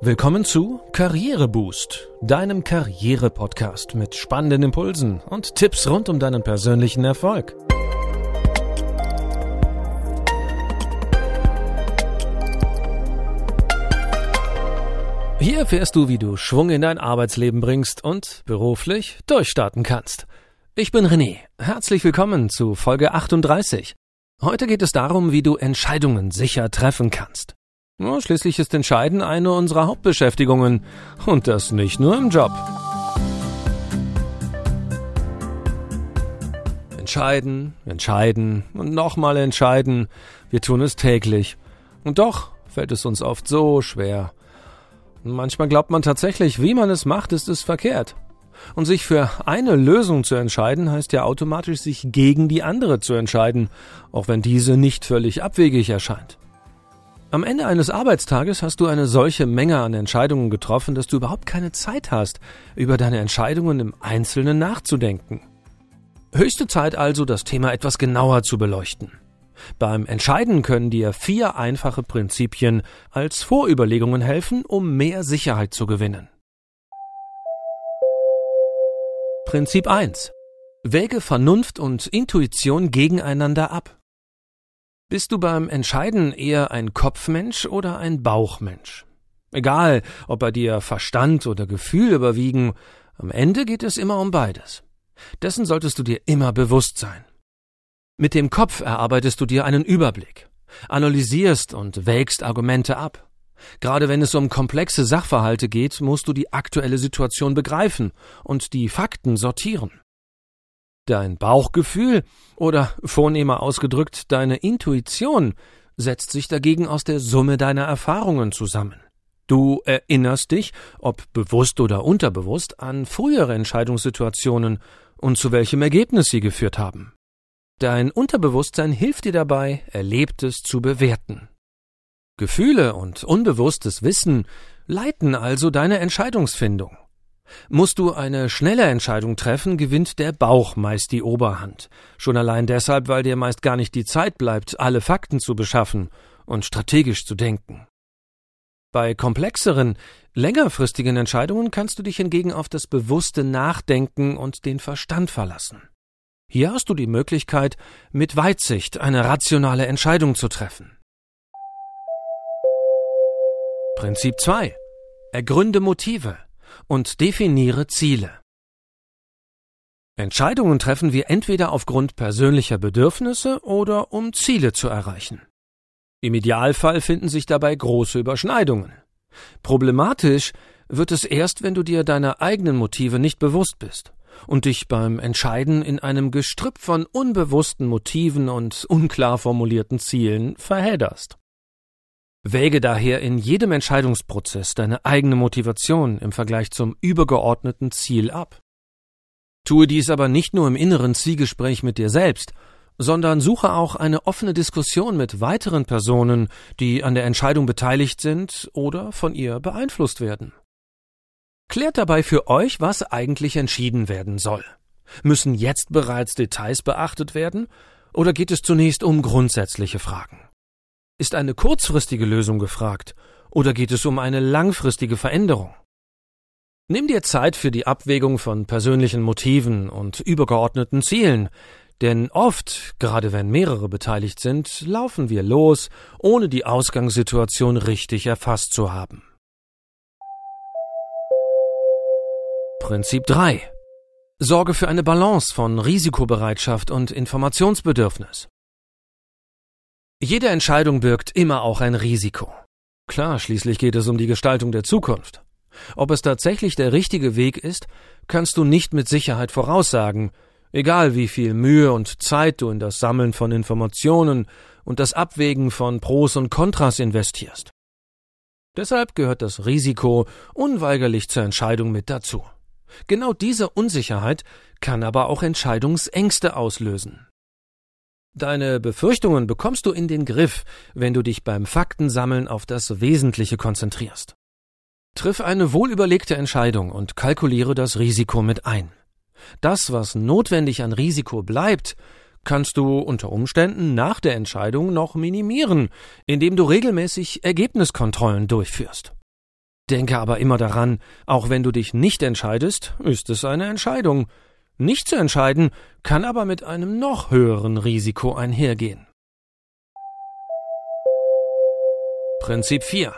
Willkommen zu Karriereboost, deinem Karriere-Podcast mit spannenden Impulsen und Tipps rund um deinen persönlichen Erfolg. Hier erfährst du, wie du Schwung in dein Arbeitsleben bringst und beruflich durchstarten kannst. Ich bin René. Herzlich willkommen zu Folge 38. Heute geht es darum, wie du Entscheidungen sicher treffen kannst. Ja, schließlich ist Entscheiden eine unserer Hauptbeschäftigungen. Und das nicht nur im Job. Entscheiden, entscheiden und nochmal entscheiden. Wir tun es täglich. Und doch fällt es uns oft so schwer. manchmal glaubt man tatsächlich, wie man es macht, ist es verkehrt. Und sich für eine Lösung zu entscheiden, heißt ja automatisch, sich gegen die andere zu entscheiden, auch wenn diese nicht völlig abwegig erscheint. Am Ende eines Arbeitstages hast du eine solche Menge an Entscheidungen getroffen, dass du überhaupt keine Zeit hast, über deine Entscheidungen im Einzelnen nachzudenken. Höchste Zeit also, das Thema etwas genauer zu beleuchten. Beim Entscheiden können dir vier einfache Prinzipien als Vorüberlegungen helfen, um mehr Sicherheit zu gewinnen. Prinzip 1. Wäge Vernunft und Intuition gegeneinander ab. Bist du beim Entscheiden eher ein Kopfmensch oder ein Bauchmensch? Egal, ob bei dir Verstand oder Gefühl überwiegen, am Ende geht es immer um beides. Dessen solltest du dir immer bewusst sein. Mit dem Kopf erarbeitest du dir einen Überblick, analysierst und wägst Argumente ab. Gerade wenn es um komplexe Sachverhalte geht, musst du die aktuelle Situation begreifen und die Fakten sortieren. Dein Bauchgefühl oder vornehmer ausgedrückt deine Intuition setzt sich dagegen aus der Summe deiner Erfahrungen zusammen. Du erinnerst dich, ob bewusst oder unterbewusst, an frühere Entscheidungssituationen und zu welchem Ergebnis sie geführt haben. Dein Unterbewusstsein hilft dir dabei, Erlebtes zu bewerten. Gefühle und unbewusstes Wissen leiten also deine Entscheidungsfindung. Musst du eine schnelle Entscheidung treffen, gewinnt der Bauch meist die Oberhand. Schon allein deshalb, weil dir meist gar nicht die Zeit bleibt, alle Fakten zu beschaffen und strategisch zu denken. Bei komplexeren, längerfristigen Entscheidungen kannst du dich hingegen auf das bewusste Nachdenken und den Verstand verlassen. Hier hast du die Möglichkeit, mit Weitsicht eine rationale Entscheidung zu treffen. Prinzip 2. Ergründe Motive und definiere Ziele. Entscheidungen treffen wir entweder aufgrund persönlicher Bedürfnisse oder um Ziele zu erreichen. Im Idealfall finden sich dabei große Überschneidungen. Problematisch wird es erst, wenn du dir deiner eigenen Motive nicht bewusst bist und dich beim Entscheiden in einem Gestrüpp von unbewussten Motiven und unklar formulierten Zielen verhedderst. Wäge daher in jedem Entscheidungsprozess deine eigene Motivation im Vergleich zum übergeordneten Ziel ab. Tue dies aber nicht nur im inneren Zielgespräch mit dir selbst, sondern suche auch eine offene Diskussion mit weiteren Personen, die an der Entscheidung beteiligt sind oder von ihr beeinflusst werden. Klärt dabei für euch, was eigentlich entschieden werden soll. Müssen jetzt bereits Details beachtet werden, oder geht es zunächst um grundsätzliche Fragen? Ist eine kurzfristige Lösung gefragt oder geht es um eine langfristige Veränderung? Nimm dir Zeit für die Abwägung von persönlichen Motiven und übergeordneten Zielen, denn oft, gerade wenn mehrere beteiligt sind, laufen wir los, ohne die Ausgangssituation richtig erfasst zu haben. Prinzip 3. Sorge für eine Balance von Risikobereitschaft und Informationsbedürfnis. Jede Entscheidung birgt immer auch ein Risiko. Klar, schließlich geht es um die Gestaltung der Zukunft. Ob es tatsächlich der richtige Weg ist, kannst du nicht mit Sicherheit voraussagen, egal wie viel Mühe und Zeit du in das Sammeln von Informationen und das Abwägen von Pros und Kontras investierst. Deshalb gehört das Risiko unweigerlich zur Entscheidung mit dazu. Genau diese Unsicherheit kann aber auch Entscheidungsängste auslösen. Deine Befürchtungen bekommst du in den Griff, wenn du dich beim Faktensammeln auf das Wesentliche konzentrierst. Triff eine wohlüberlegte Entscheidung und kalkuliere das Risiko mit ein. Das, was notwendig an Risiko bleibt, kannst du unter Umständen nach der Entscheidung noch minimieren, indem du regelmäßig Ergebniskontrollen durchführst. Denke aber immer daran, auch wenn du dich nicht entscheidest, ist es eine Entscheidung. Nicht zu entscheiden kann aber mit einem noch höheren Risiko einhergehen. Prinzip 4.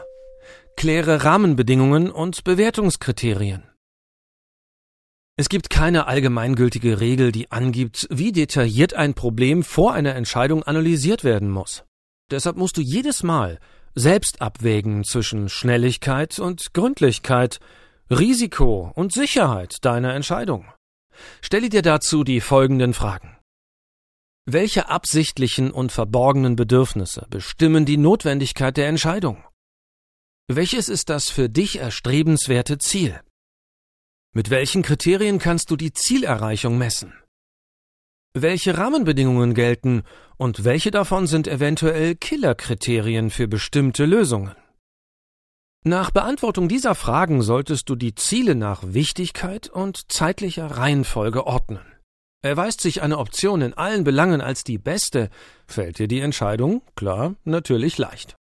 Kläre Rahmenbedingungen und Bewertungskriterien. Es gibt keine allgemeingültige Regel, die angibt, wie detailliert ein Problem vor einer Entscheidung analysiert werden muss. Deshalb musst du jedes Mal selbst abwägen zwischen Schnelligkeit und Gründlichkeit, Risiko und Sicherheit deiner Entscheidung. Stelle dir dazu die folgenden Fragen. Welche absichtlichen und verborgenen Bedürfnisse bestimmen die Notwendigkeit der Entscheidung? Welches ist das für dich erstrebenswerte Ziel? Mit welchen Kriterien kannst du die Zielerreichung messen? Welche Rahmenbedingungen gelten und welche davon sind eventuell Killerkriterien für bestimmte Lösungen? Nach Beantwortung dieser Fragen solltest du die Ziele nach Wichtigkeit und zeitlicher Reihenfolge ordnen. Erweist sich eine Option in allen Belangen als die beste, fällt dir die Entscheidung, klar, natürlich leicht.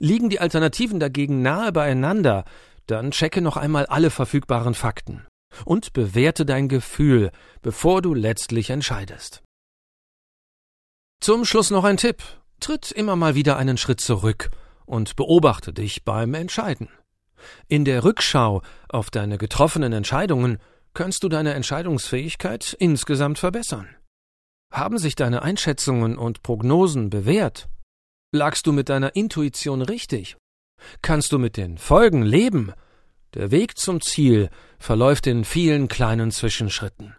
Liegen die Alternativen dagegen nahe beieinander, dann checke noch einmal alle verfügbaren Fakten und bewerte dein Gefühl, bevor du letztlich entscheidest. Zum Schluss noch ein Tipp. Tritt immer mal wieder einen Schritt zurück und beobachte dich beim Entscheiden. In der Rückschau auf deine getroffenen Entscheidungen kannst du deine Entscheidungsfähigkeit insgesamt verbessern. Haben sich deine Einschätzungen und Prognosen bewährt? Lagst du mit deiner Intuition richtig? Kannst du mit den Folgen leben der Weg zum Ziel verläuft in vielen kleinen Zwischenschritten.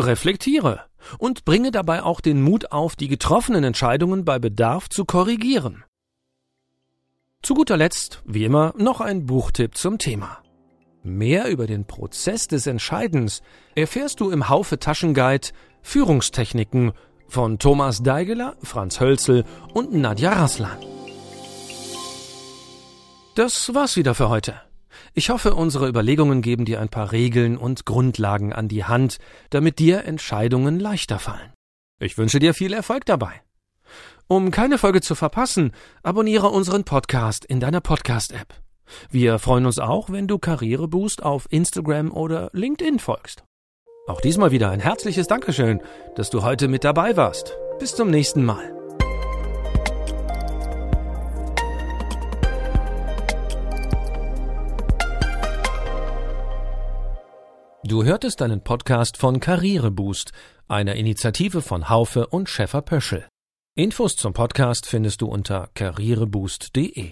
Reflektiere und bringe dabei auch den Mut auf, die getroffenen Entscheidungen bei Bedarf zu korrigieren. Zu guter Letzt, wie immer, noch ein Buchtipp zum Thema. Mehr über den Prozess des Entscheidens erfährst du im Haufe Taschenguide Führungstechniken von Thomas Deigeler, Franz Hölzel und Nadja Raslan. Das war's wieder für heute. Ich hoffe, unsere Überlegungen geben dir ein paar Regeln und Grundlagen an die Hand, damit dir Entscheidungen leichter fallen. Ich wünsche dir viel Erfolg dabei. Um keine Folge zu verpassen, abonniere unseren Podcast in deiner Podcast-App. Wir freuen uns auch, wenn du Karriereboost auf Instagram oder LinkedIn folgst. Auch diesmal wieder ein herzliches Dankeschön, dass du heute mit dabei warst. Bis zum nächsten Mal. Du hörtest einen Podcast von Karriereboost, einer Initiative von Haufe und Schäfer Pöschel. Infos zum Podcast findest du unter karriereboost.de.